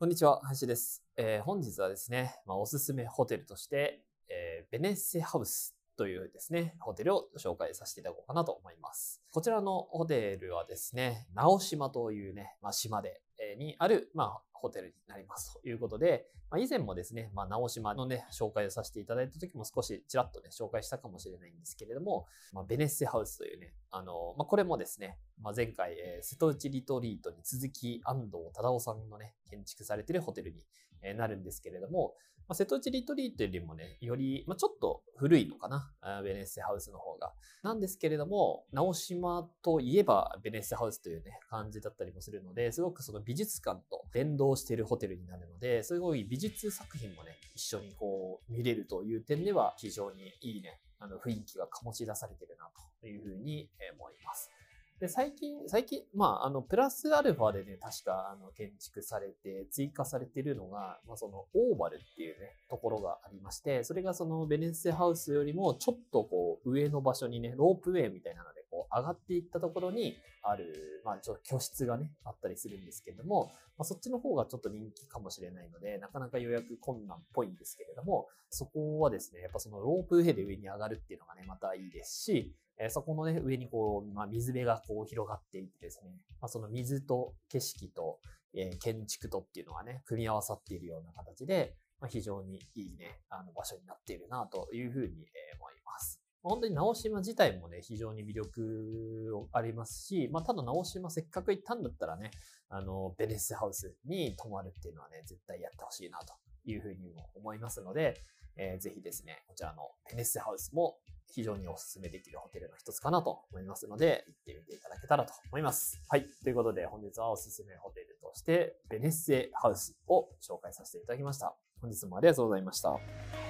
こんにちは、林です。えー本日はですね、まあ、おすすめホテルとして、えーベネッセハウスというですね、ホテルを紹介させていただこうかなと思います。こちらのホテルはですね、直島というね、まあ、島で、えーにある、まあ、ホテルになりますということで、まあ、以前もですね、まあ、直島のね、紹介をさせていただいた時も少しちらっとね、紹介したかもしれないんですけれども、まあ、ベネッセハウスというね、あの、まあ、これもですね、まあ、前回、えー瀬戸内リトリートに続き安藤忠夫さんのね、建築されてるホテルにえーなるんですけれども、まあ、瀬戸内リトリートよりもね、より、まあ、ちょっと古いのかな、ベネッセハウスの方が。なんですけれども、直島といえばベネッセハウスというね、感じだったりもするので、すごくその美術館と連動しているホテルになるので、すごい美術作品もね、一緒にこう見れるという点では非常にいいね、あの雰囲気が醸し出されてるなというふうに思います。で、最近、最近、まあ、あの、プラスアルファでね、確か、あの、建築されて、追加されてるのが、まあ、その、オーバルっていうね、ところがありまして、それがその、ベネッセハウスよりも、ちょっとこう、上の場所にね、ロープウェイみたいなの、上がっていったところに、ある、まあ、ちょっと居室がね、あったりするんですけれども、まあ、そっちの方がちょっと人気かもしれないので、なかなか予約困難っぽいんですけれども、そこはですね、やっぱそのロープウェイで上に上がるっていうのがね、またいいですし、えそこのね、上にこう、まあ、水辺がこう広がっていってですね、まあ、その水と景色と、え建築とっていうのがね、組み合わさっているような形で、まあ、非常にいいね、あの場所になっているなというふうに思います。本当に直島自体もね、非常に魅力ありますし、まあ、ただ直島せっかく行ったんだったらね、あの、ベネッセハウスに泊まるっていうのはね、絶対やってほしいなというふうにも思いますので、えーぜひですね、こちらのベネッセハウスも非常にお勧めできるホテルの一つかなと思いますので、行ってみていただけたらと思います。はい。ということで、本日はおすすめホテルとして、ベネッセハウスを紹介させていただきました。本日もありがとうございました。